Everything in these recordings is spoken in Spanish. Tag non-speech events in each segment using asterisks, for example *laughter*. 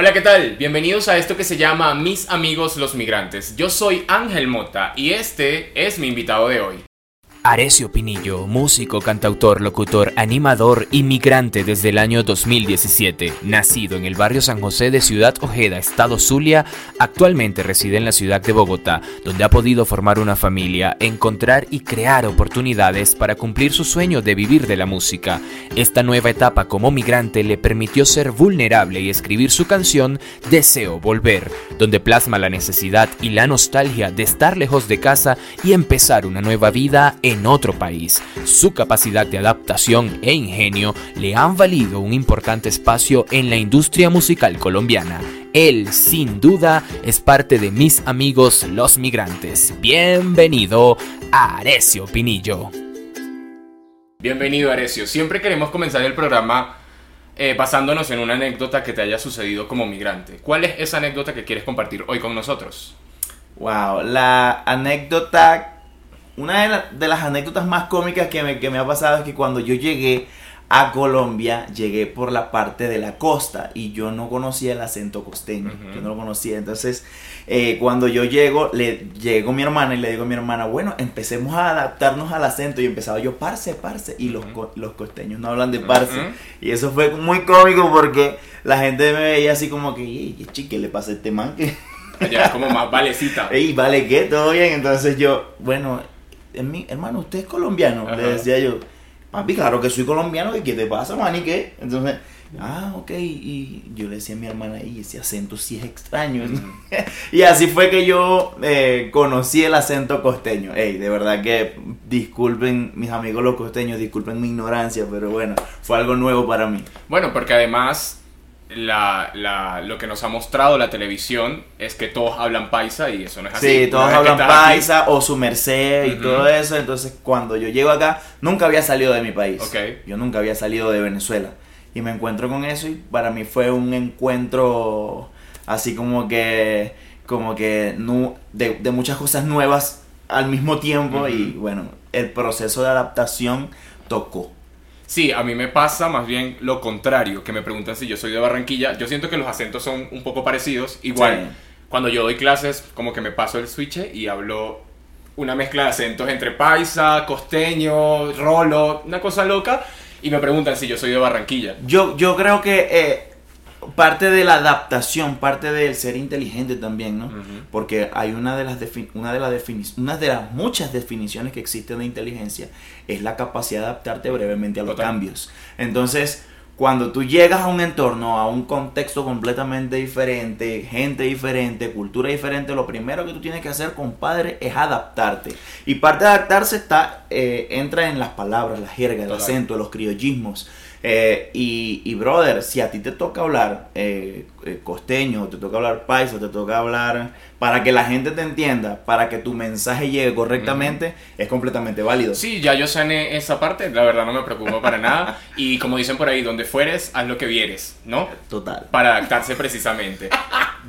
Hola, ¿qué tal? Bienvenidos a esto que se llama Mis amigos los migrantes. Yo soy Ángel Mota y este es mi invitado de hoy. Arecio Pinillo, músico, cantautor, locutor, animador, inmigrante desde el año 2017, nacido en el barrio San José de Ciudad Ojeda, Estado Zulia, actualmente reside en la ciudad de Bogotá, donde ha podido formar una familia, encontrar y crear oportunidades para cumplir su sueño de vivir de la música. Esta nueva etapa como migrante le permitió ser vulnerable y escribir su canción Deseo Volver, donde plasma la necesidad y la nostalgia de estar lejos de casa y empezar una nueva vida en en otro país. Su capacidad de adaptación e ingenio le han valido un importante espacio en la industria musical colombiana. Él, sin duda, es parte de mis amigos los migrantes. Bienvenido a Arecio Pinillo. Bienvenido Arecio. Siempre queremos comenzar el programa eh, basándonos en una anécdota que te haya sucedido como migrante. ¿Cuál es esa anécdota que quieres compartir hoy con nosotros? Wow, la anécdota una de, las anécdotas más cómicas que me, ha pasado es que cuando yo llegué a Colombia, llegué por la parte de la costa y yo no conocía el acento costeño, yo no lo conocía. Entonces, eh, cuando yo llego, le llego mi hermana y le digo a mi hermana, bueno, empecemos a adaptarnos al acento y empezaba yo, parce, parce, y los, los costeños no hablan de parce. Y eso fue muy cómico porque la gente me veía así como que, ¿qué chique le pasa a este man? Ya como más valecita. *laughs* Ey, vale, ¿qué? ¿Todo bien? Entonces yo, bueno, mi, hermano, ¿usted es colombiano? Le decía yo, papi, claro que soy colombiano, ¿qué te pasa, man? ¿Y qué? Entonces, ah, ok, y yo le decía a mi hermana, y ese acento sí es extraño. *laughs* y así fue que yo eh, conocí el acento costeño. Ey, de verdad que disculpen mis amigos los costeños, disculpen mi ignorancia, pero bueno, fue algo nuevo para mí. Bueno, porque además la, la, lo que nos ha mostrado la televisión es que todos hablan paisa y eso no es así. Sí, todos hablan paisa o su merced y todo eso. Entonces, cuando yo llego acá, nunca había salido de mi país. Yo nunca había salido de Venezuela. Y me encuentro con eso y para mí fue un encuentro así como que, como que de, de muchas cosas nuevas al mismo tiempo. Y bueno, el proceso de adaptación tocó. Sí, a mí me pasa más bien lo contrario, que me preguntan si yo soy de Barranquilla. Yo siento que los acentos son un poco parecidos. Igual, cuando yo doy clases, como que me paso el switch y hablo una mezcla de acentos entre paisa, costeño, rolo, una cosa loca. Y me preguntan si yo soy de Barranquilla. Yo, yo creo que eh, parte de la adaptación, parte del ser inteligente también, ¿no? Porque hay una de las una de las una de las muchas definiciones que existen de inteligencia es la capacidad de adaptarte brevemente a los cambios. Entonces, cuando tú llegas a un entorno, a un contexto completamente diferente, gente diferente, cultura diferente, lo primero que tú tienes que hacer, compadre, es adaptarte. Y parte de adaptarse está, eh, entra en las palabras, la jerga, el acento, los criollismos. Eh, y, brother, si a ti te toca hablar eh, eh, costeño, te toca hablar paisa, te toca hablar para que la gente te entienda, para que tu mensaje llegue correctamente, es completamente válido. Sí, ya yo sané esa parte, la verdad no me preocupo para nada. Y como dicen por ahí, donde fueres, haz lo que vieres, ¿no? Total. Para adaptarse precisamente.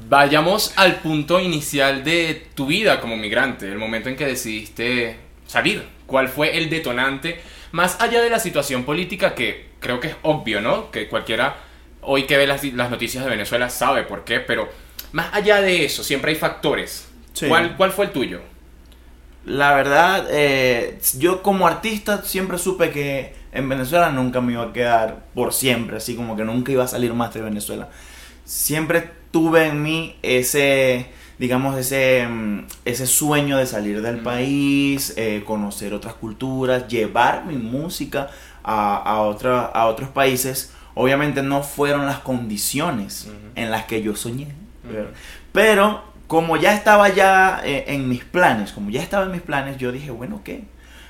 Vayamos al punto inicial de tu vida como migrante, el momento en que decidiste salir. ¿Cuál fue el detonante? Más allá de la situación política que creo que es obvio, ¿no? Que cualquiera hoy que ve las, noticias de Venezuela sabe por qué, pero más allá de eso, siempre hay factores. ¿Cuál, ¿Cuál, fue el tuyo? La verdad, eh, yo como artista siempre supe que en Venezuela nunca me iba a quedar por siempre, así como que nunca iba a salir más de Venezuela. Siempre tuve en mí ese digamos, ese, mm, ese sueño de salir del país, eh, conocer otras culturas, llevar mi música a, a, a otros países, obviamente no fueron las condiciones en las que yo soñé. Pero como ya estaba ya eh, en mis planes, como ya estaba en mis planes, yo dije, bueno, ¿qué?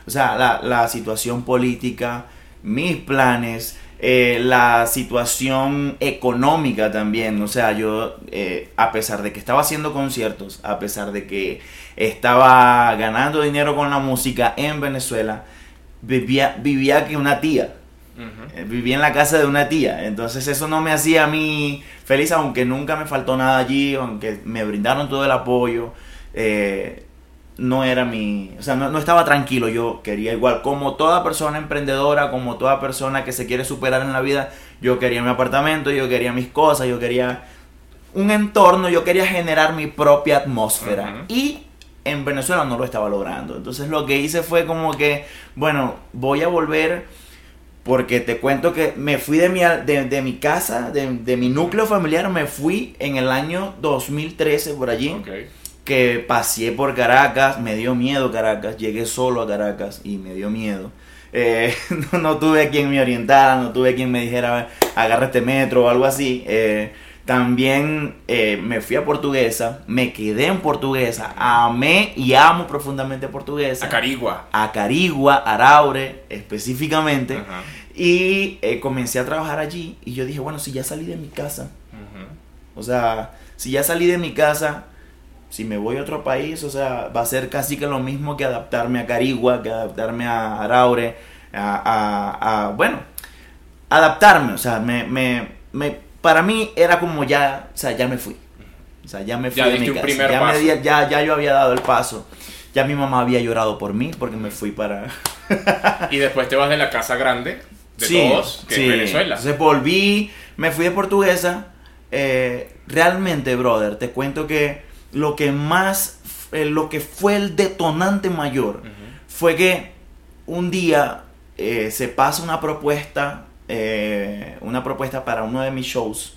O sea, la, la situación política, mis planes, eh, la situación económica también. O sea, yo, eh, a pesar de que estaba haciendo conciertos, a pesar de que estaba ganando dinero con la música en Venezuela, vivía, vivía que una tía. Eh, vivía en la casa de una tía. Entonces eso no me hacía a mí feliz, aunque nunca me faltó nada allí, aunque me brindaron todo el apoyo no era mi, o sea, no, estaba tranquilo, yo quería igual, como toda persona emprendedora, como toda persona que se quiere superar en la vida, yo quería mi apartamento, yo quería mis cosas, yo quería un entorno, yo quería generar mi propia atmósfera. Y en Venezuela no lo estaba logrando. Entonces lo que hice fue como que, bueno, voy a volver porque te cuento que me fui de mi, de, de mi casa, de, de mi núcleo familiar, me fui en el año 2013 por allí que pasé por Caracas, me dio miedo Caracas, llegué solo a Caracas y me dio miedo. Eh, *laughs* no, no tuve quien me orientara, no tuve quien me dijera agarra este metro o algo así. Eh, también eh, me fui a Portuguesa, me quedé en Portuguesa, amé y amo profundamente Portuguesa. A Carigua. a Carigua, Araure específicamente. Y eh, comencé a trabajar allí y yo dije, bueno, si ya salí de mi casa, o sea, si ya salí de mi casa, si me voy a otro país, o sea, va a ser casi que lo mismo que adaptarme a Carigua, que adaptarme a Araure, a, a- a- bueno, adaptarme, o sea, me, me, me- para mí era como ya, o sea, ya me fui. O sea, ya me fui Ya de mi un casa. primer ya, me paso. di- ya, ya yo había dado el paso. Ya mi mamá había llorado por mí porque me fui para, Y después te vas de la casa grande de Sí, todos, que sí. es Venezuela. Entonces volví, me fui de portuguesa. eh, realmente, brother, te cuento que lo que más, eh, lo que fue el detonante mayor fue que un día eh, se pasa una propuesta, eh, una propuesta para uno de mis shows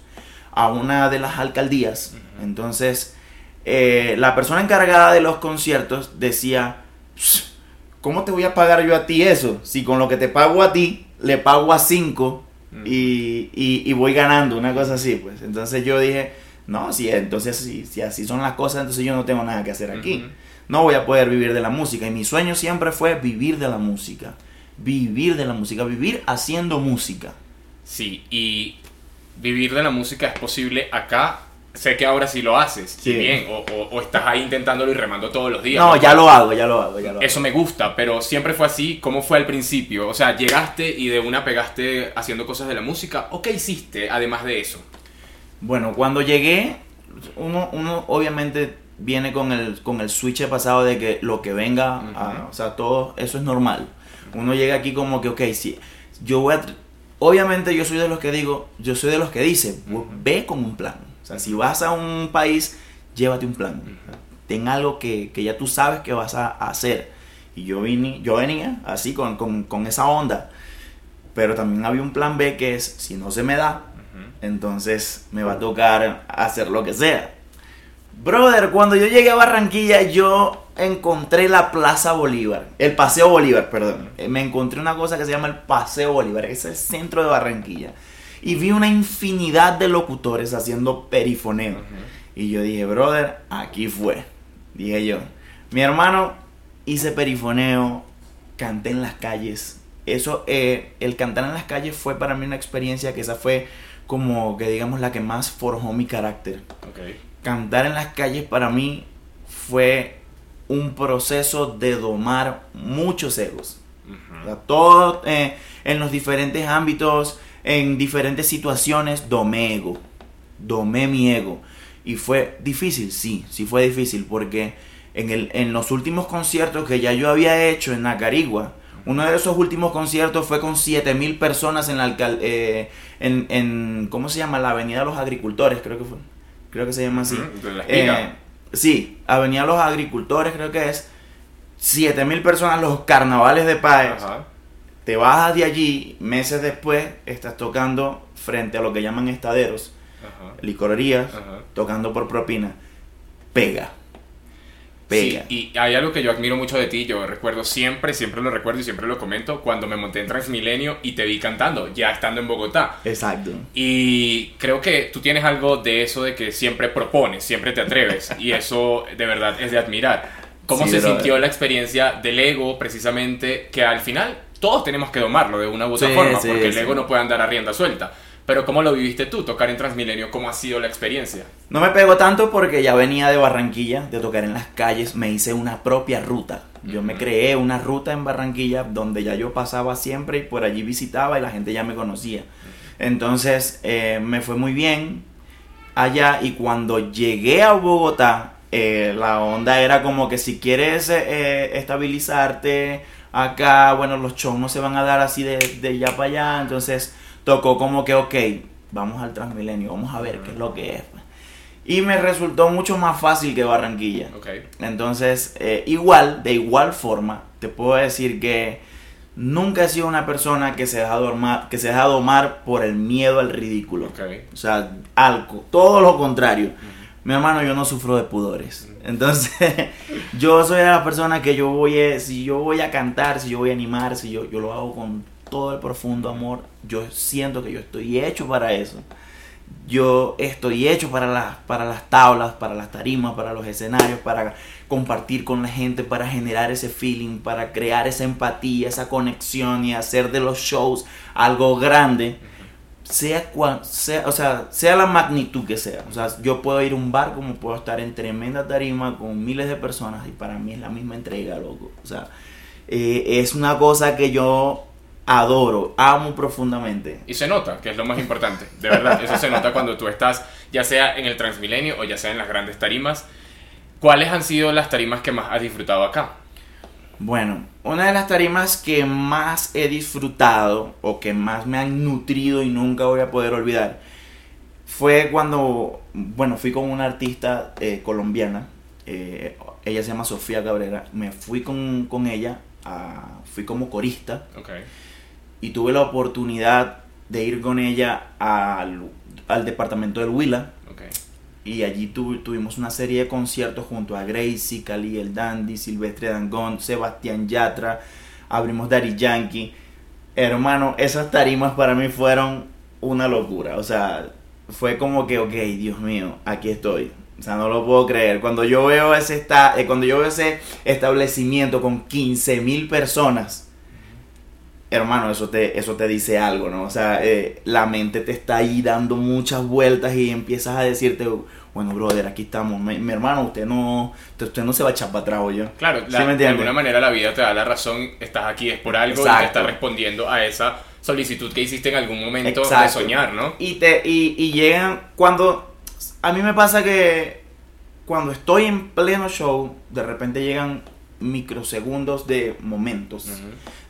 a una de las alcaldías. Entonces, eh, la persona encargada de los conciertos decía, "Pss, ¿cómo te voy a pagar yo a ti eso? Si con lo que te pago a ti, le pago a cinco y, y- y voy ganando, una cosa así, pues. Entonces yo dije, no, si entonces si, si así son las cosas, entonces yo no tengo nada que hacer aquí. No voy a poder vivir de la música. Y mi sueño siempre fue vivir de la música. Vivir de la música, vivir haciendo música. Sí, y vivir de la música es posible acá. Sé que ahora sí lo haces, Sí. bien, o, o- o estás ahí intentándolo y remando todos los días. No, ya lo hago, ya lo hago, ya lo hago. Eso me gusta, pero siempre fue así. ¿Cómo fue al principio? O sea, llegaste y de una pegaste haciendo cosas de la música. ¿O qué hiciste además de eso? Bueno, cuando llegué, uno, uno obviamente viene con el, con el switch pasado de que lo que venga, Ujú. a- o sea, todo eso es normal. Uno llega aquí como que, ok, sí, yo voy a... Obviamente yo soy de los que digo, yo soy de los que dice, ve con un plan. O sea, si vas a un país, llévate un plan. Ten algo que, que ya tú sabes que vas a hacer. Y yo, vine, yo venía así con, con, con esa onda. Pero también había un plan B que es, si no se me da, entonces me va a tocar hacer lo que sea. Brother, cuando yo llegué a Barranquilla, yo encontré la Plaza Bolívar, el Paseo Bolívar, perdón. Eh, Me encontré una cosa que se llama el Paseo Bolívar, es el centro de Barranquilla. Y vi una infinidad de locutores haciendo perifoneo. Ujú. Y yo dije, brother, aquí fue. Dije yo, mi hermano, hice perifoneo, canté en las calles. Eso, eh, el cantar en las calles fue para mí una experiencia que esa fue como que digamos la que más forjó mi carácter. Cantar en las calles para mí fue un proceso de domar muchos egos. O Ujú. sea, todo eh, en los diferentes ámbitos, en diferentes situaciones, domé ego. Domé mi ego. Y fue difícil, sí, sí fue difícil, porque en, el, en los últimos conciertos que ya yo había hecho en Nacarigua, uno de esos últimos conciertos fue con 7000 personas en la alcal- eh, en, en, ¿cómo se llama? La Avenida de los Agricultores, creo que fue. Creo que se llama así. De la. Eh, sí, Avenida los Agricultores, creo que es. 7000 personas, los carnavales de Páez Ajá. te bajas de allí, meses después estás tocando frente a lo que llaman estaderos, Ajá. licorerías, Ajá. tocando por propina. Pega. Sí, y hay algo que yo admiro mucho de ti, yo recuerdo siempre, siempre lo recuerdo y siempre lo comento, cuando me monté en Transmilenio y te vi cantando, ya estando en Bogotá. Exacto. Y creo que tú tienes algo de eso de que siempre propones, siempre te atreves, y eso de verdad es de admirar. ¿Cómo Sí, se brother. sintió la experiencia del ego, precisamente, que al final todos tenemos que domarlo de una u otra Sí, forma, sí, porque el ego no puede andar a rienda suelta? Pero ¿cómo lo viviste tú, tocar en Transmilenio? ¿Cómo ha sido la experiencia? No me pegó tanto porque ya venía de Barranquilla, de tocar en las calles, me hice una propia ruta. Yo me creé una ruta en Barranquilla donde ya yo pasaba siempre y por allí visitaba y la gente ya me conocía. Entonces eh, me fue muy bien allá y cuando llegué a Bogotá, eh, la onda era como que si quieres eh, estabilizarte acá, bueno, los shows no se van a dar así de, de allá para allá, entonces tocó como que, ok, vamos al Transmilenio, vamos a ver qué es lo que es. Y me resultó mucho más fácil que Barranquilla. Ok. Entonces, eh, igual, de igual forma, te puedo decir que nunca he sido una persona que se deja domar, que se deja domar por el miedo al ridículo. Ok. O sea, algo, todo lo contrario. Mi hermano, yo no sufro de pudores. Entonces, *laughs* yo soy la persona que yo voy a, si yo voy a cantar, si yo voy a animar, si yo, yo lo hago con todo el profundo amor, yo siento que yo estoy hecho para eso. Yo estoy hecho para las, para las tablas, para las tarimas, para los escenarios, para compartir con la gente, para generar ese feeling, para crear esa empatía, esa conexión y hacer de los shows algo grande sea, cual, sea, o sea, sea la magnitud que sea. O sea, yo puedo ir a un bar como puedo estar en tremenda tarima con miles de personas y para mí es la misma entrega, loco. O sea, eh, es una cosa que yo adoro, amo profundamente. Y se nota, que es lo más importante. De verdad, eso se nota cuando tú estás, ya sea en el Transmilenio o ya sea en las grandes tarimas. ¿Cuáles han sido las tarimas que más has disfrutado acá? Bueno, una de las tarimas que más he disfrutado o que más me han nutrido y nunca voy a poder olvidar fue cuando, bueno, fui con una artista eh, colombiana, eh, ella se llama Sofía Cabrera, me fui con, con ella, a- fui como corista Ok. Y tuve la oportunidad de ir con ella al, al departamento del Huila Ok. y allí tu- tuvimos una serie de conciertos junto a Gracie, Cali el Dandy, Silvestre Dangón, Sebastián Yatra, abrimos Daddy Yankee. Hermano, esas tarimas para mí fueron una locura. O sea, fue como que, ok, Dios mío, aquí estoy. O sea, no lo puedo creer. Cuando yo veo ese, esta, eh, cuando yo veo ese establecimiento con 15 mil personas, hermano, eso te, eso te dice algo, ¿no? O sea, eh, la mente te está ahí dando muchas vueltas y empiezas a decirte, bueno, brother, aquí estamos. Mi, mi hermano, usted no, usted, no se va a echar para atrás, yo. Claro, ¿Sí la- me de alguna manera la vida te da la razón, estás aquí es por algo y te está respondiendo a esa solicitud que hiciste en algún momento de soñar, ¿no? Y, te, y, y llegan cuando... A mí me pasa que cuando estoy en pleno show, de repente llegan microsegundos de momentos.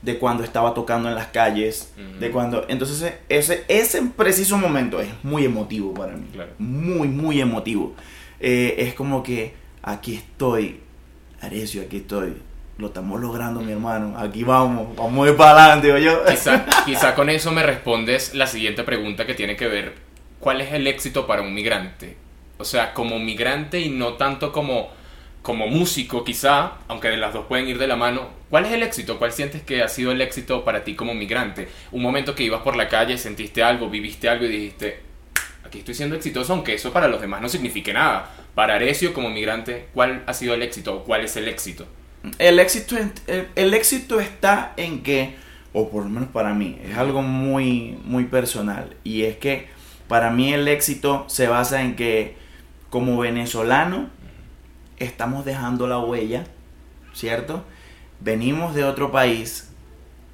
De cuando estaba tocando en las calles. De cuando... Entonces ese, ese preciso momento es muy emotivo para mí. Claro. Muy, muy emotivo. Eh, es como que aquí estoy. Arecio, aquí estoy. Lo estamos logrando, mi hermano. Aquí vamos. Vamos ir para adelante, yo. *laughs* Quizá, quizá con eso me respondes la siguiente pregunta que tiene que ver, ¿cuál es el éxito para un migrante? O sea, como migrante y no tanto como, como músico quizá, aunque de las dos pueden ir de la mano, ¿cuál es el éxito? ¿Cuál sientes que ha sido el éxito para ti como migrante? Un momento que ibas por la calle, sentiste algo, viviste algo y dijiste, aquí estoy siendo exitoso, aunque eso para los demás no signifique nada. Para Arecio como migrante, ¿cuál ha sido el éxito o cuál es el éxito? El éxito, el éxito está en que, o por lo menos para mí, es algo muy, muy personal. Y es que para mí el éxito se basa en que como venezolano estamos dejando la huella, ¿cierto? Venimos de otro país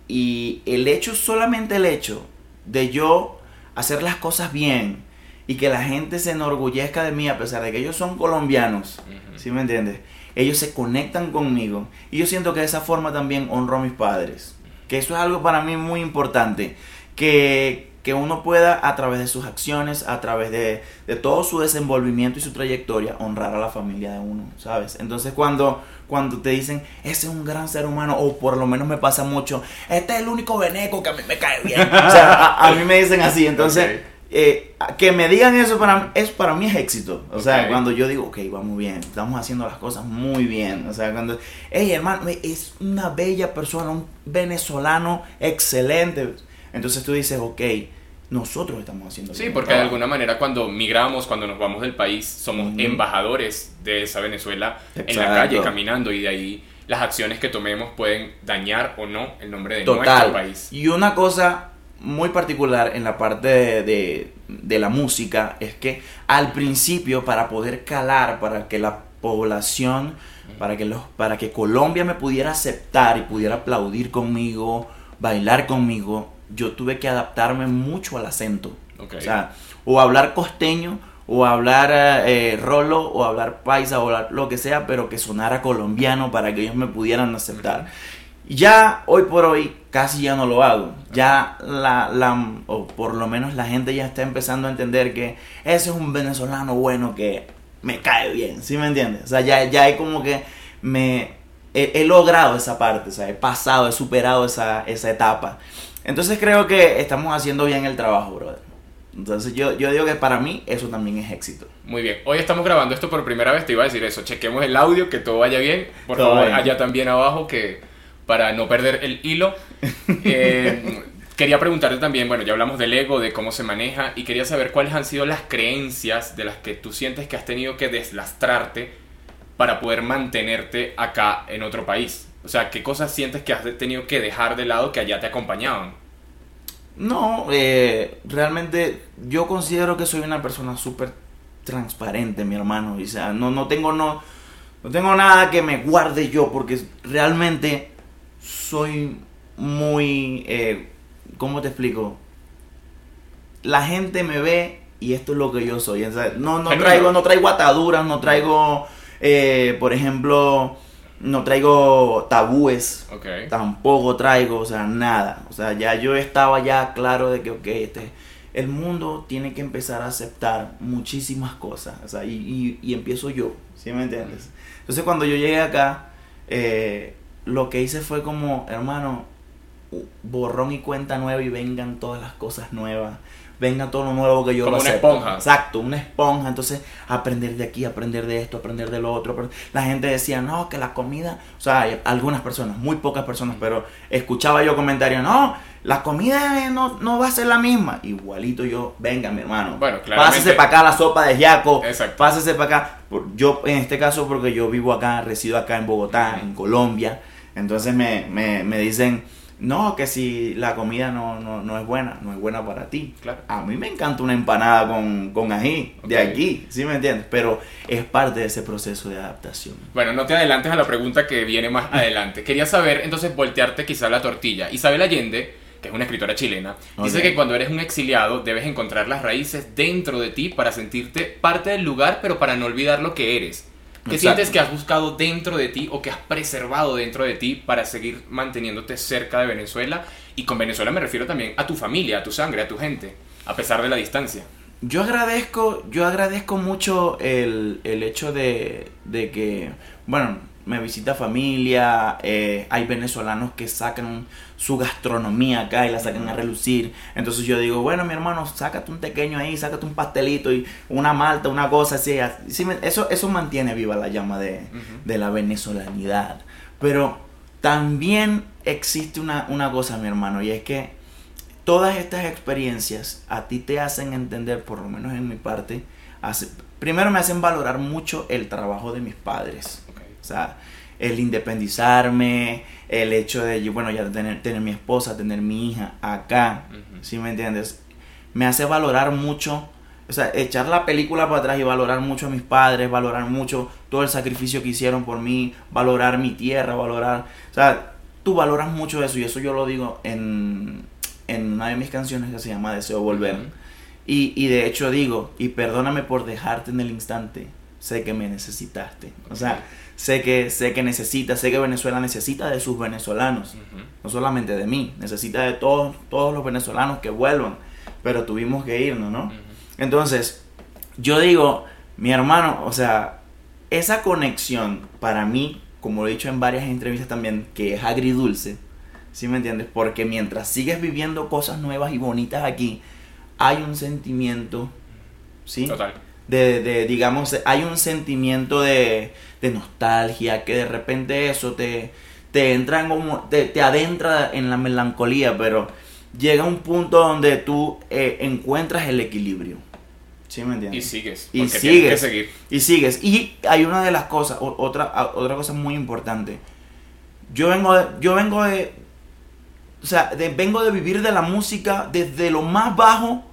y el hecho, solamente el hecho de yo hacer las cosas bien y que la gente se enorgullezca de mí a pesar de que ellos son colombianos. ¿Sí me entiendes? Ellos se conectan conmigo y yo siento que de esa forma también honro a mis padres. Que eso es algo para mí muy importante. Que, que uno pueda a través de sus acciones, a través de, de todo su desenvolvimiento y su trayectoria, honrar a la familia de uno, ¿sabes? Entonces cuando, cuando te dicen, ese es un gran ser humano, o por lo menos me pasa mucho, este es el único veneco que a mí me cae bien. O sea, a, a mí me dicen así, entonces... Eh, que me digan eso para, es, para mí es éxito. O sea, cuando yo digo, ok, vamos bien, estamos haciendo las cosas muy bien. O sea, cuando, hey, hermano, es una bella persona, un venezolano excelente. Entonces tú dices, ok, nosotros estamos haciendo Sí, porque de alguna manera cuando migramos, cuando nos vamos del país, somos embajadores de esa Venezuela en la calle caminando y de ahí las acciones que tomemos pueden dañar o no el nombre de nuestro país. Y una cosa muy particular en la parte de, de- de la música es que al principio para poder calar, para que la población, para que, los, para que Colombia me pudiera aceptar y pudiera aplaudir conmigo, bailar conmigo, yo tuve que adaptarme mucho al acento. O sea, o hablar costeño, o hablar eh, rolo, o hablar paisa, o hablar lo que sea, pero que sonara colombiano para que ellos me pudieran aceptar. Ya hoy por hoy casi ya no lo hago. Ya la, la, o por lo menos la gente ya está empezando a entender que ese es un venezolano bueno que me cae bien, ¿sí me entiendes? O sea, ya, ya hay como que me he, logrado esa parte, o sea, he pasado, he superado esa, esa etapa. Entonces creo que estamos haciendo bien el trabajo, brother. Entonces yo, yo digo que para mí eso también es éxito. Muy bien. Hoy estamos grabando esto por primera vez, te iba a decir eso. Chequemos el audio, que todo vaya bien. Por favor, allá también abajo, que para no perder el hilo. *laughs* Eh, quería preguntarte también, bueno, ya hablamos del ego, de cómo se maneja, y quería saber cuáles han sido las creencias de las que tú sientes que has tenido que deslastrarte para poder mantenerte acá en otro país. O sea, ¿qué cosas sientes que has tenido que dejar de lado que allá te acompañaban? No, eh, realmente yo considero que soy una persona súper transparente, mi hermano. O sea, no, no, tengo, no, no tengo nada que me guarde yo, porque realmente soy muy... Eh, ¿Cómo te explico? La gente me ve y esto es lo que yo soy. no, no, traigo, no traigo ataduras, no traigo, eh, por ejemplo no traigo tabúes. Tampoco traigo, o sea, nada. O sea, ya yo estaba ya claro de que, ok, este, el mundo tiene que empezar a aceptar muchísimas cosas. O sea, y, y, empiezo yo, ¿sí me entiendes? Entonces cuando yo llegué acá, eh, lo que hice fue como, hermano, borrón y cuenta nueva y vengan todas las cosas nuevas venga todo lo nuevo que yo Como una esponja. Exacto, una esponja. Entonces, aprender de aquí, aprender de esto, aprender de lo otro. La gente decía, no, que la comida, o sea, algunas personas, muy pocas personas, pero escuchaba yo comentarios, no, la comida no, no va a ser la misma. Igualito yo, venga, mi hermano. Bueno, claramente. Pásese para acá la sopa de yaco. Exacto. Pásese para acá. Yo, en este caso, porque yo vivo acá, resido acá en Bogotá, en Colombia. Entonces me, me, me dicen no, que si la comida no, no, es buena, no es buena para ti. Claro. A mí me encanta una empanada con, con ají de aquí, ¿sí me entiendes? Pero es parte de ese proceso de adaptación. Bueno, no te adelantes a la pregunta que viene más *laughs* adelante. Quería saber, entonces, voltearte quizá la tortilla. Isabel Allende, que es una escritora chilena, dice que cuando eres un exiliado debes encontrar las raíces dentro de ti para sentirte parte del lugar, pero para no olvidar lo que eres. ¿Qué sientes que has buscado dentro de ti o que has preservado dentro de ti para seguir manteniéndote cerca de Venezuela? Y con Venezuela me refiero también a tu familia, a tu sangre, a tu gente, a pesar de la distancia. Yo agradezco, yo agradezco mucho el, el hecho de, de que, bueno, me visita familia, eh, hay venezolanos que sacan su gastronomía acá y la sacan a relucir. Entonces yo digo, bueno, mi hermano, sácate un pequeño ahí, sácate un pastelito y una malta, una cosa así. eso, eso mantiene viva la llama de, la venezolanidad. Pero también existe una, una cosa, mi hermano, y es que todas estas experiencias a ti te hacen entender, por lo menos en mi parte, primero me hacen valorar mucho el trabajo de mis padres. O sea, el independizarme, el hecho de, bueno, ya tener, tener mi esposa, tener mi hija acá, ¿sí me entiendes? Me hace valorar mucho, o sea, echar la película para atrás y valorar mucho a mis padres, valorar mucho todo el sacrificio que hicieron por mí, valorar mi tierra, valorar, o sea, tú valoras mucho eso y eso yo lo digo en, en una de mis canciones que se llama Deseo Volver. y, y de hecho digo, y perdóname por dejarte en el instante, sé que me necesitaste. O sea, sé que, sé que necesita, sé que Venezuela necesita de sus venezolanos, no solamente de mí, necesita de todos, todos los venezolanos que vuelvan, pero tuvimos que irnos, ¿no? Entonces, yo digo, mi hermano, o sea, esa conexión para mí, como lo he dicho en varias entrevistas también, que es agridulce, ¿sí me entiendes? Porque mientras sigues viviendo cosas nuevas y bonitas aquí, hay un sentimiento, ¿sí? Total de, de, digamos, hay un sentimiento de, de, nostalgia, que de repente eso te, te entra como, te, te, adentra en la melancolía, pero llega un punto donde tú eh, encuentras el equilibrio. ¿Sí me entiendes? Y sigues. Y sigues. seguir. Y sigues. Y hay una de las cosas, otra, otra cosa muy importante. Yo vengo de, yo vengo de, o sea, vengo de vivir de la música desde lo más bajo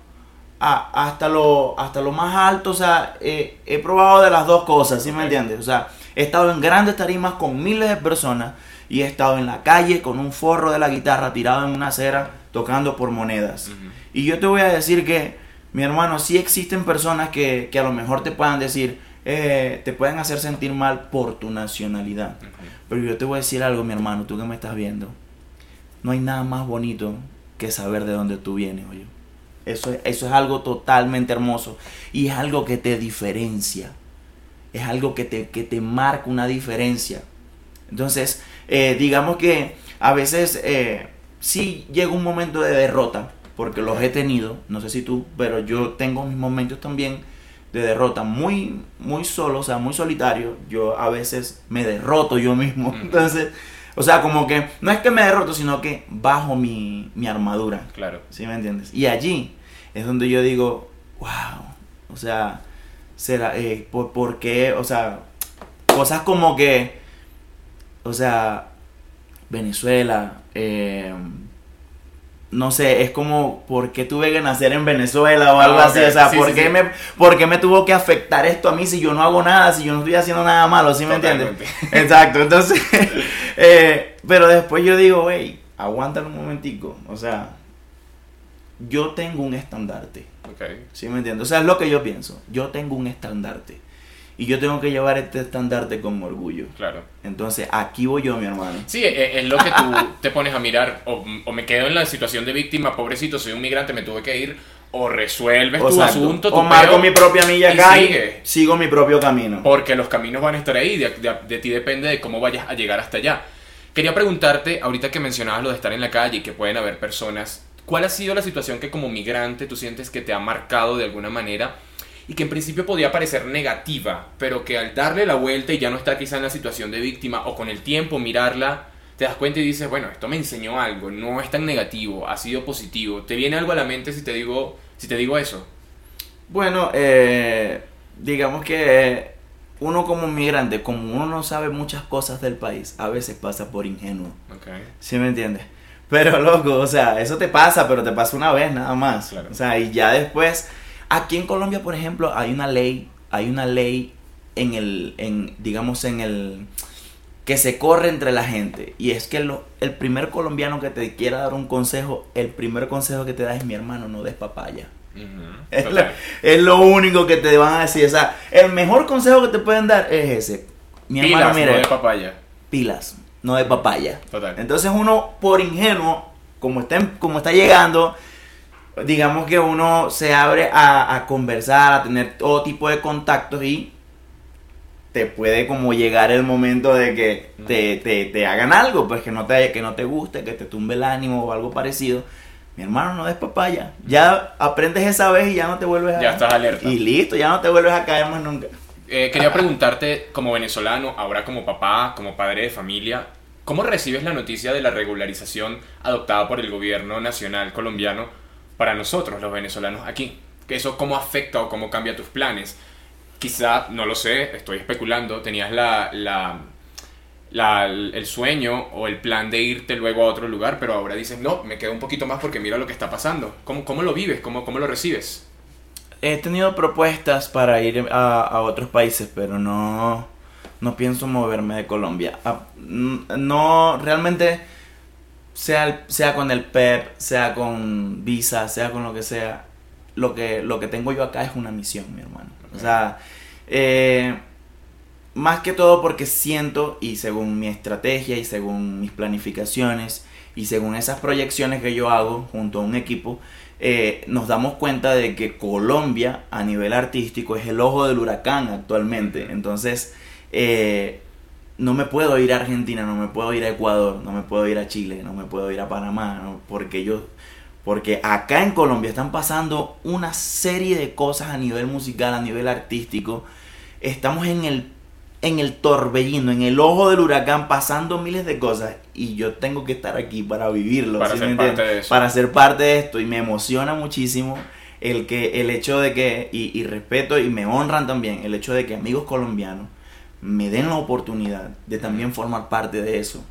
hasta, lo, hasta lo más alto, o sea, he probado de las dos cosas, ¿sí me entiendes? O sea, he estado en grandes tarimas con miles de personas y he estado en la calle con un forro de la guitarra tirado en una acera tocando por monedas. Y yo te voy a decir que, mi hermano, sí existen personas que, que a lo mejor te puedan decir, eh, te pueden hacer sentir mal por tu nacionalidad. Pero yo te voy a decir algo, mi hermano, tú que me estás viendo. No hay nada más bonito que saber de dónde tú vienes, oye. Eso, es- eso es algo totalmente hermoso y es algo que te diferencia. Es algo que te, que te marca una diferencia. Entonces, eh, digamos que a veces eh, sí llega un momento de derrota, porque los he tenido, no sé si tú, pero yo tengo mis momentos también de derrota muy, muy solo, o sea, muy solitario. Yo a veces me derroto yo mismo. *laughs* Entonces, o sea, como que no es que me derroto, sino que bajo mi, mi armadura. Claro. ¿Sí me entiendes? Y allí es donde yo digo, wow, o sea, será, eh, por, por qué? O sea, cosas como que, o sea, Venezuela, eh, no sé, es como, ¿por qué tuve que nacer en Venezuela o algo Ah, así? O sea, Sí, ¿por, sí, qué sí. Me, ¿por qué me tuvo que afectar esto a mí si yo no hago nada, si yo no estoy haciendo nada malo? ¿Sí me entiendes? *laughs* Exacto, entonces, *laughs* eh, pero después yo digo, hey, aguántalo un momentico, o sea, yo tengo un estandarte, Ok. ¿sí me entiendes? O sea, es lo que yo pienso, yo tengo un estandarte y yo tengo que llevar este estandarte con orgullo. Claro. Entonces, aquí voy yo, mi hermano. Sí, e- es lo que tú te pones a mirar. O, o me quedo en la situación de víctima, pobrecito, soy un migrante, me tuve que ir. O resuelves tu Exacto. asunto, tu o marco peo, mi propia milla acá y sigue. sigo mi propio camino. Porque los caminos van a estar ahí, de, de- de ti depende de cómo vayas a llegar hasta allá. Quería preguntarte, ahorita que mencionabas lo de estar en la calle y que pueden haber personas, ¿cuál ha sido la situación que como migrante tú sientes que te ha marcado de alguna manera y que en principio podía parecer negativa, pero que al darle la vuelta y ya no estar quizá en la situación de víctima o con el tiempo mirarla, te das cuenta y dices, bueno, esto me enseñó algo, no es tan negativo, ha sido positivo. ¿Te viene algo a la mente si te digo, si te digo eso? Bueno, eh, digamos que uno como migrante, como uno no sabe muchas cosas del país, a veces pasa por ingenuo. Ok. ¿Sí me entiendes? Pero loco, o sea, eso te pasa, pero te pasa una vez nada más. Claro. O sea, y ya después, aquí en Colombia, por ejemplo, hay una ley, hay una ley en el, en, digamos, en el, que se corre entre la gente. Y es que lo- el primer colombiano que te quiera dar un consejo, el primer consejo que te da es mi hermano, no des papaya. Es, Total. la- es lo único que te van a decir. O sea, el mejor consejo que te pueden dar es ese. Mi Pilas, hermano, mire, no de papaya. pilas, no de papaya. Total. Entonces uno, por ingenuo, como está, como está llegando, digamos que uno se abre a, a conversar, a tener todo tipo de contactos y te puede como llegar el momento de que te, te, te hagan algo, pues que no te, que no te guste, que te tumbe el ánimo o algo parecido. Mi hermano, no des papaya. Ya aprendes esa vez y ya no te vuelves a... Ya estás alerta. Y listo, ya no te vuelves a caer más nunca. Eh, quería preguntarte, como venezolano, ahora como papá, como padre de familia, ¿cómo recibes la noticia de la regularización adoptada por el gobierno nacional colombiano para nosotros, los venezolanos aquí? ¿Que ¿Eso cómo afecta o cómo cambia tus planes? Quizá, no lo sé, estoy especulando, tenías la, la, la- el sueño o el plan de irte luego a otro lugar, pero ahora dices, no, me quedo un poquito más porque mira lo que está pasando. ¿Cómo, cómo lo vives? ¿Cómo, ¿Cómo lo recibes? He tenido propuestas para ir a, a otros países, pero no, no pienso moverme de Colombia. Ah, No, realmente, sea, el- sea con el PEP, sea con visa, sea con lo que sea, lo que, lo que tengo yo acá es una misión, mi hermano. O sea, eh, más que todo porque siento y según mi estrategia y según mis planificaciones y según esas proyecciones que yo hago junto a un equipo, eh, nos damos cuenta de que Colombia a nivel artístico es el ojo del huracán actualmente. Entonces, eh, no me puedo ir a Argentina, no me puedo ir a Ecuador, no me puedo ir a Chile, no me puedo ir a Panamá, ¿no? porque yo, porque acá en Colombia están pasando una serie de cosas a nivel musical, a nivel artístico. Estamos en el en el torbellino, en el ojo del huracán, pasando miles de cosas y yo tengo que estar aquí para vivirlo, Para ¿sí ser me parte de eso. Para ser parte de esto y me emociona muchísimo el que el hecho de que y, y respeto y me honran también el hecho de que amigos colombianos me den la oportunidad de también formar parte de eso,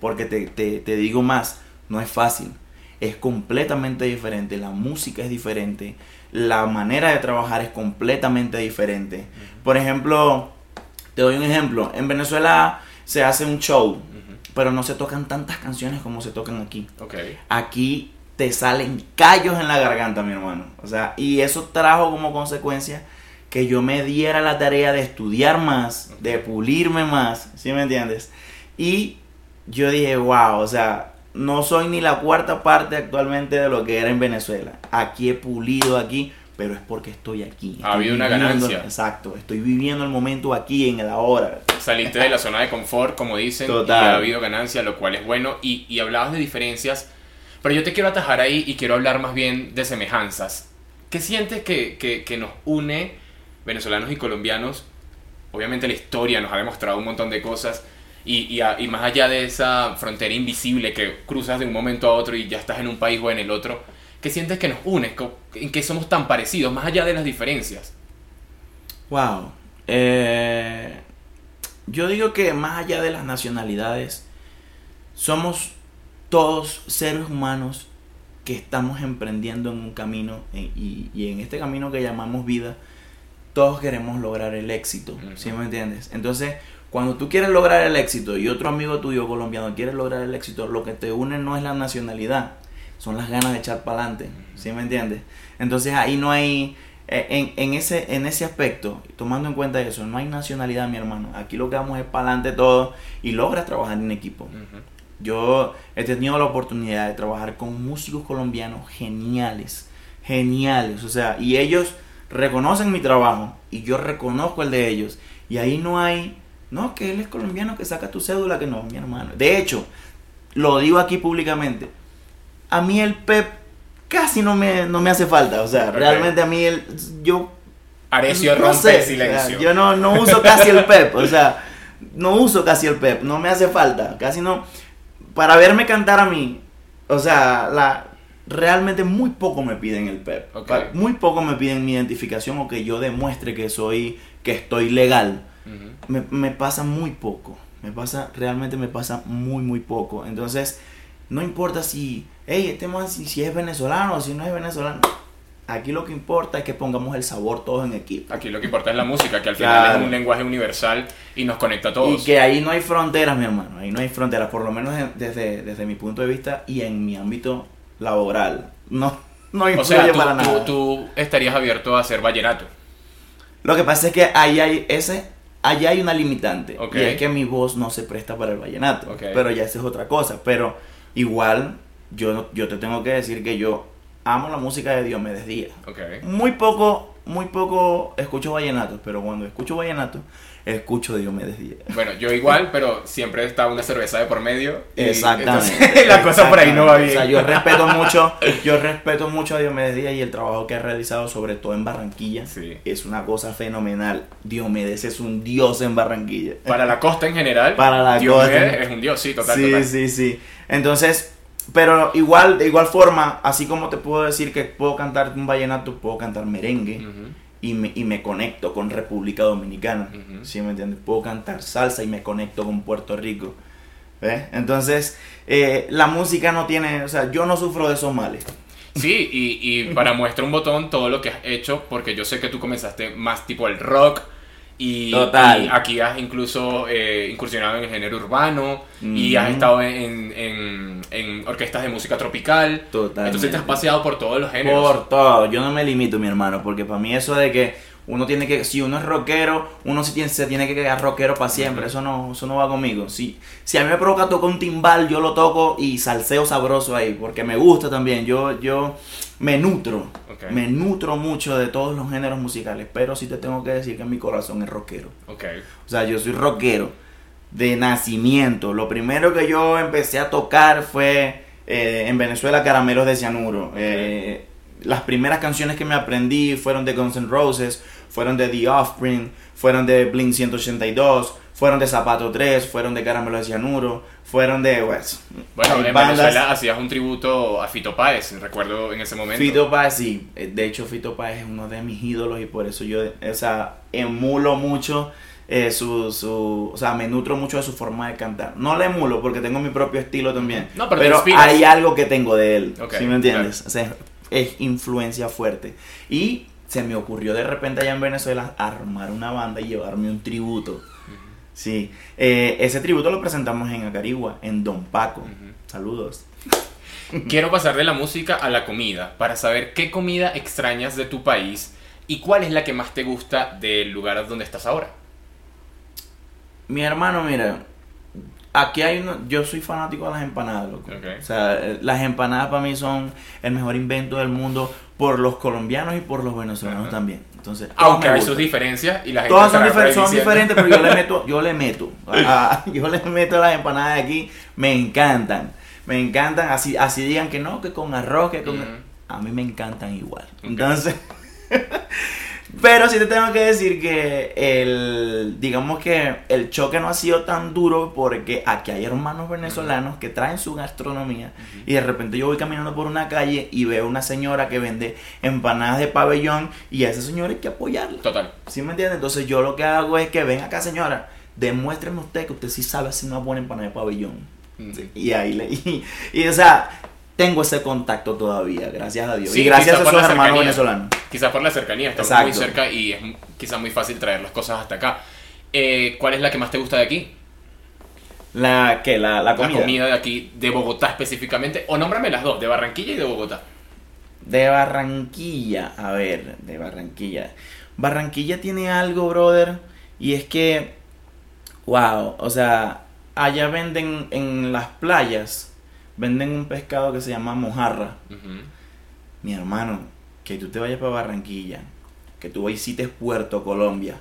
porque te, te, te digo más, no es fácil, es completamente diferente, la música es diferente, la manera de trabajar es completamente diferente. Por ejemplo, te doy un ejemplo. En Venezuela se hace un show, pero no se tocan tantas canciones como se tocan aquí. Aquí te salen callos en la garganta, mi hermano. O sea, y eso trajo como consecuencia que yo me diera la tarea de estudiar más, de pulirme más, ¿sí me entiendes? Y yo dije, wow, o sea, no soy ni la cuarta parte actualmente de lo que era en Venezuela. Aquí he pulido aquí, pero es porque estoy aquí. Ha habido una ganancia. Exacto, estoy viviendo el momento aquí, en el ahora. Saliste de la zona de confort, como dicen, Total. y ha habido ganancia, lo cual es bueno. Y, y hablabas de diferencias, pero yo te quiero atajar ahí y quiero hablar más bien de semejanzas. ¿Qué sientes que, que- que nos une venezolanos y colombianos? Obviamente la historia nos ha demostrado un montón de cosas. Y, y más allá de esa frontera invisible que cruzas de un momento a otro y ya estás en un país o en el otro, ¿qué sientes que nos une? ¿En qué somos tan parecidos, más allá de las diferencias? Wow. Eh, yo digo que más allá de las nacionalidades, somos todos seres humanos que estamos emprendiendo en un camino y, y en este camino que llamamos vida, todos queremos lograr el éxito. ¿sí me entiendes? Entonces, cuando tú quieres lograr el éxito y otro amigo tuyo colombiano quiere lograr el éxito, lo que te une no es la nacionalidad, son las ganas de echar para adelante, ¿sí me entiendes? Entonces ahí no hay, eh, en, en ese, en ese aspecto, tomando en cuenta eso, no hay nacionalidad, mi hermano, aquí lo que vamos es para adelante todo y logras trabajar en equipo. Yo he tenido la oportunidad de trabajar con músicos colombianos geniales, geniales, o sea, y ellos reconocen mi trabajo y yo reconozco el de ellos. Y ahí no hay, no, que él es colombiano, que saca tu cédula, que no, mi hermano. De hecho, lo digo aquí públicamente, a mí el PEP casi no me, no me hace falta, o sea, realmente a mí el, yo Arecio no rompe sé, el silencio. o sea, yo no, no uso casi el PEP, o sea, no uso casi el PEP, no me hace falta, casi no. Para verme cantar a mí, o sea, la, realmente muy poco me piden el PEP. Pa- Muy poco me piden mi identificación o que yo demuestre que soy, que estoy legal. Me, me pasa muy poco. Me pasa, realmente me pasa muy, muy poco. Entonces, no importa si, hey, este man, si, si es venezolano o si no es venezolano. Aquí lo que importa es que pongamos el sabor todos en equipo. Aquí lo que importa es la música, que al final es un lenguaje universal y nos conecta a todos. Y que ahí no hay fronteras, mi hermano. Ahí no hay fronteras, por lo menos en- desde, desde mi punto de vista y en mi ámbito laboral. No, no o influye sea, tú, para nada. tú estarías abierto a hacer vallenato. Lo que pasa es que ahí hay ese, allá hay una limitante. Y es que mi voz no se presta para el vallenato. Pero ya esa es otra cosa. Pero igual, yo, yo te tengo que decir que yo amo la música de Diomedes Díaz. Ok. Muy poco, muy poco escucho vallenato, pero cuando escucho vallenato, escucho Diomedes Díaz. Bueno, yo igual, pero siempre está una cerveza de por medio. y Exactamente. entonces *laughs* la cosa por ahí no va bien. O sea, yo respeto mucho, yo respeto mucho a Diomedes Díaz y el trabajo que ha realizado, sobre todo en Barranquilla. Sí. Es una cosa fenomenal. Diomedes es un dios en Barranquilla. Para la costa en general, Para la Diomedes costa. es un dios, sí, total, sí, total. sí, sí. Entonces, pero igual, de igual forma, así como te puedo decir que puedo cantar un vallenato, puedo cantar merengue Ujú. Y, me, y me conecto con República Dominicana. ¿Sí me entiendes? Puedo cantar salsa y me conecto con Puerto Rico. ¿Ves? Entonces, eh, la música no tiene, o sea, yo no sufro de esos males. Sí, y, y para *laughs* muestra un botón todo lo que has hecho, porque yo sé que tú comenzaste más tipo el rock. Y, Total. y aquí has incluso eh, incursionado en el género urbano y has estado en, en- en orquestas de música tropical. Entonces te has paseado por todos los géneros. Por todo, yo no me limito, mi hermano, porque para mí eso de que uno tiene que, si uno es rockero, uno sí tiene, se tiene que quedar rockero para siempre, eso no, eso no va conmigo. Si, si a mí me provoca tocar un timbal, yo lo toco y salseo sabroso ahí, porque me gusta también, yo, yo me nutro, me nutro mucho de todos los géneros musicales, pero sí te tengo que decir que mi corazón es rockero. O sea, yo soy rockero de nacimiento. Lo primero que yo empecé a tocar fue eh, en Venezuela Caramelos de Cianuro. Eh, las primeras canciones que me aprendí fueron de Guns N' Roses, fueron de The Offspring, fueron de Blink 182, fueron de Zapato 3, fueron de Caramelos de Cianuro, fueron de... Pues, Bueno, en bandas- Venezuela hacías un tributo a Fito Páez, recuerdo en ese momento. Fito Páez, sí. Eh, De hecho, Fito Páez es uno de mis ídolos y por eso yo, o sea, emulo mucho eh, su, su, o sea, me nutro mucho de su forma de cantar. No le emulo porque tengo mi propio estilo también. No, pero hay algo que tengo de él, Ok, ¿sí me entiendes? O sea, es influencia fuerte. Y se me ocurrió de repente allá en Venezuela armar una banda y llevarme un tributo. Sí, Eh, ese tributo lo presentamos en Acarigua, en Don Paco. Saludos. *laughs* Quiero pasar de la música a la comida, para saber qué comida extrañas de tu país ¿Y cuál es la que más te gusta del lugar donde estás ahora? Mi hermano, mira, aquí hay uno, yo soy fanático de las empanadas, loco. O sea, eh, las empanadas para mí son el mejor invento del mundo por los colombianos y por los venezolanos también. Entonces, Aunque hay sus diferencias y la gente Todas son, difer- son diferentes, pero yo le meto, *laughs* yo le meto. a- *laughs* yo le meto las empanadas de aquí, me encantan. Me encantan, así, así digan que no, que con arroz, que con... A mí me encantan igual. Entonces... pero sí te tengo que decir que el, digamos que el choque no ha sido tan duro porque aquí hay hermanos venezolanos que traen su gastronomía y de repente yo voy caminando por una calle y veo una señora que vende empanadas de pabellón y a esa señora hay que apoyarla. Total. ¿Sí me entiende? Entonces yo lo que hago es que ven acá señora, demuéstreme usted que usted sí sabe hacer una buena empanada de pabellón. Mm. Y ahí le... *laughs* Y, y, o sea, tengo ese contacto todavía, gracias a Dios. Sí, y gracias a esos hermanos venezolanos. Quizás por la cercanía, estamos Exacto. muy cerca y es quizás muy fácil traer las cosas hasta acá. Eh, ¿Cuál es la que más te gusta de aquí? La. La, la comida. La comida de aquí, de Bogotá específicamente. O nómbrame las dos, de Barranquilla y de Bogotá. De Barranquilla, a ver, de Barranquilla. Barranquilla tiene algo, brother, y es que, wow, o sea, allá venden en las playas, venden un pescado que se llama mojarra. Mi hermano, que tú te vayas para Barranquilla, que tú visites Puerto Colombia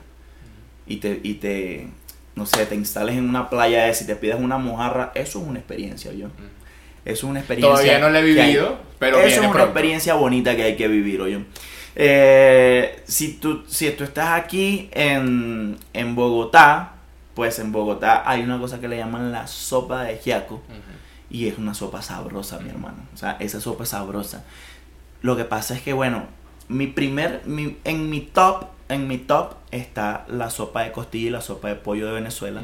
y te, y te, no sé, te instales en una playa esa y te pidas una mojarra, eso es una experiencia, yo. Eso es una experiencia. Todavía no la he hay- vivido, pero eso viene es una pronto. experiencia bonita que hay que vivir, oye. Eh, si, tú, si tú estás aquí en, en Bogotá, pues en Bogotá hay una cosa que le llaman la sopa de giaco. Y es una sopa sabrosa, mi hermano. O sea, esa sopa es sabrosa. Lo que pasa es que, bueno, mi primer, mi- en mi top, en mi top está la sopa de costilla y la sopa de pollo de Venezuela.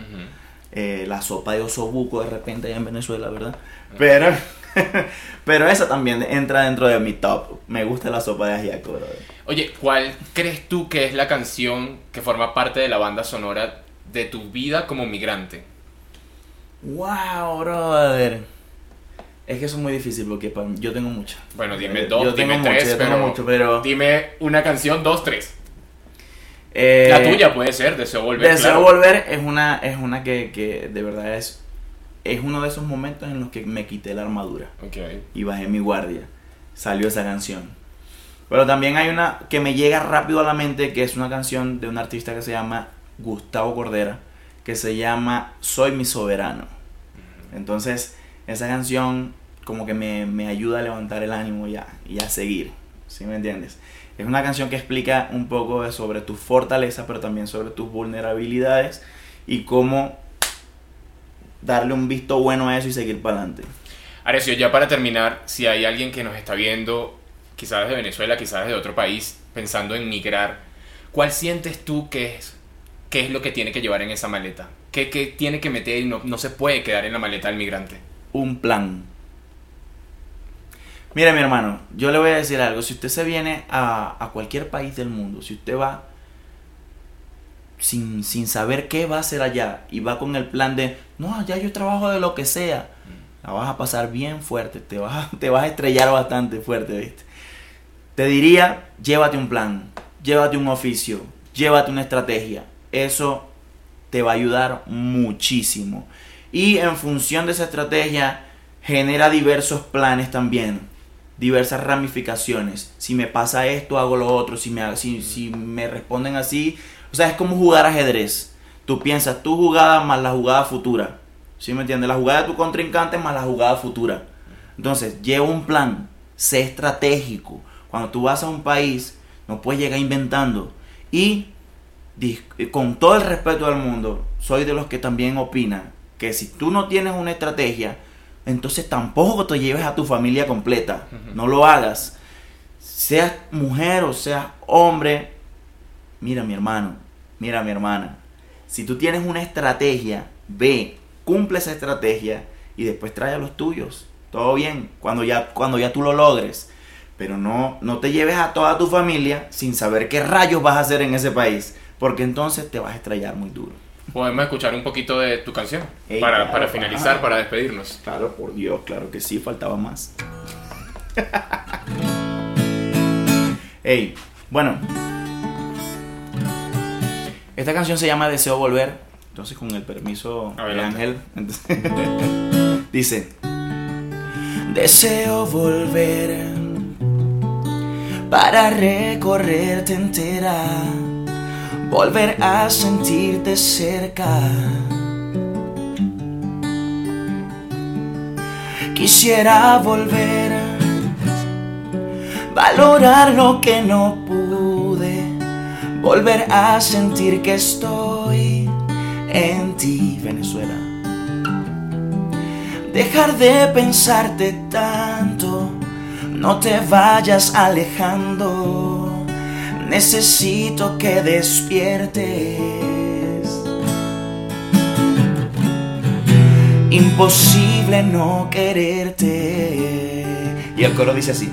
Eh, la sopa de osobuco de repente allá en Venezuela, ¿verdad? Pero, *laughs* pero esa también entra dentro de mi top. Me gusta la sopa de ajiaco, brother. Oye, ¿cuál crees tú que es la canción que forma parte de la banda sonora de tu vida como migrante? Wow, brother. Es que eso es muy difícil porque yo tengo mucho. Bueno, dime Eh, dos, yo dime tengo mucho, tres, tengo pero, mucho, pero dime una canción, dos, tres. eh, la tuya puede ser, Deseo Volver. Deseo claro. volver es una, es una que, que de verdad es, es uno de esos momentos en los que me quité la armadura Ok. y bajé mi guardia. Salió esa canción. Pero también hay una que me llega rápido a la mente, que es una canción de un artista que se llama Gustavo Cordera, que se llama Soy mi soberano. Entonces, esa canción como que me, me ayuda a levantar el ánimo y a, y a seguir. ¿Sí me entiendes? Es una canción que explica un poco sobre tus fortalezas, pero también sobre tus vulnerabilidades y cómo darle un visto bueno a eso y seguir para adelante. Arecio, ya para terminar, si hay alguien que nos está viendo, quizás desde Venezuela, quizás desde otro país, pensando en migrar, ¿cuál sientes tú que es, qué es lo que tiene que llevar en esa maleta? ¿Qué, qué tiene que meter y no, no se puede quedar en la maleta del migrante? Un plan. Mire, mi hermano, yo le voy a decir algo. Si usted se viene a, a cualquier país del mundo, si usted va sin, sin saber qué va a hacer allá y va con el plan de, no, allá yo trabajo de lo que sea, la vas a pasar bien fuerte, te vas *laughs* te vas a estrellar bastante fuerte, ¿viste? Te diría, llévate un plan, llévate un oficio, llévate una estrategia. Eso te va a ayudar muchísimo. Y en función de esa estrategia, genera diversos planes también, diversas ramificaciones. Si me pasa esto, hago lo otro. Si me, si, si me responden así, o sea, es como jugar ajedrez. Tú piensas tu jugada más la jugada futura. ¿Sí me entiendes? La jugada de tu contrincante más la jugada futura. Entonces, lleva un plan, sé estratégico. Cuando tú vas a un país, no puedes llegar inventando. Y con todo el respeto del mundo, soy de los que también opinan que si tú no tienes una estrategia, entonces tampoco te lleves a tu familia completa. No lo hagas. Seas mujer o seas hombre, mira mi hermano, mira mi hermana. Si tú tienes una estrategia, ve, cumple esa estrategia y después trae a los tuyos. Todo bien, cuando ya, cuando ya tú lo logres. Pero no, no te lleves a toda tu familia sin saber qué rayos vas a hacer en ese país. Porque entonces te vas a estrellar muy duro. Podemos escuchar un poquito de tu canción Ey, para, claro, para finalizar, ajá. para despedirnos. Claro, por Dios, claro que sí, faltaba más. *laughs* Ey, bueno, Esta canción se llama Deseo Volver. Entonces, con el permiso de. Ángel, entonces, *laughs* dice: Deseo volver para recorrerte entera, volver a sentirte cerca. Quisiera volver, valorar lo que no pude, volver a sentir que estoy en ti, Venezuela. Dejar de pensarte tanto, no te vayas alejando, necesito que despiertes. Imposible no quererte. Y el coro dice así.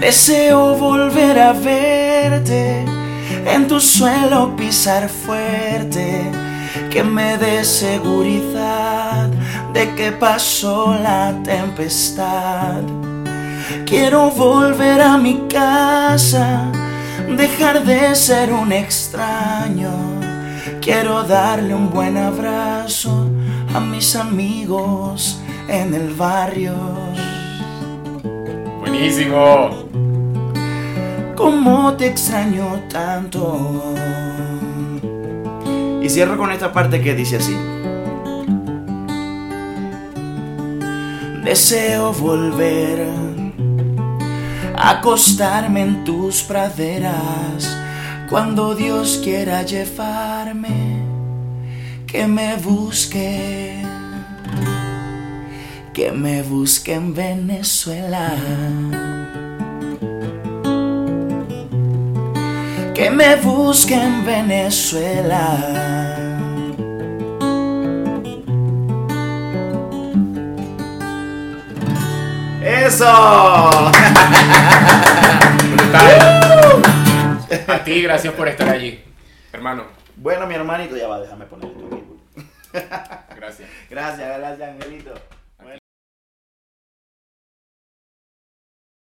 Deseo volver a verte, en tu suelo pisar fuerte, que me dé seguridad de que pasó la tempestad. Quiero volver a mi casa, dejar de ser un extraño. Quiero darle un buen abrazo a mis amigos en el barrio. Buenísimo. ¿Cómo te extraño tanto? Y cierro con esta parte que dice así. Deseo volver a acostarme en tus praderas cuando Dios quiera llevarme, que me busque, que me busque en Venezuela. que me busque en Venezuela. ¡Eso! Brutal. A ti, gracias por estar allí. Hermano, Bueno, mi hermanito, ya va, déjame poner esto aquí. gracias. Gracias, gracias, Angelito.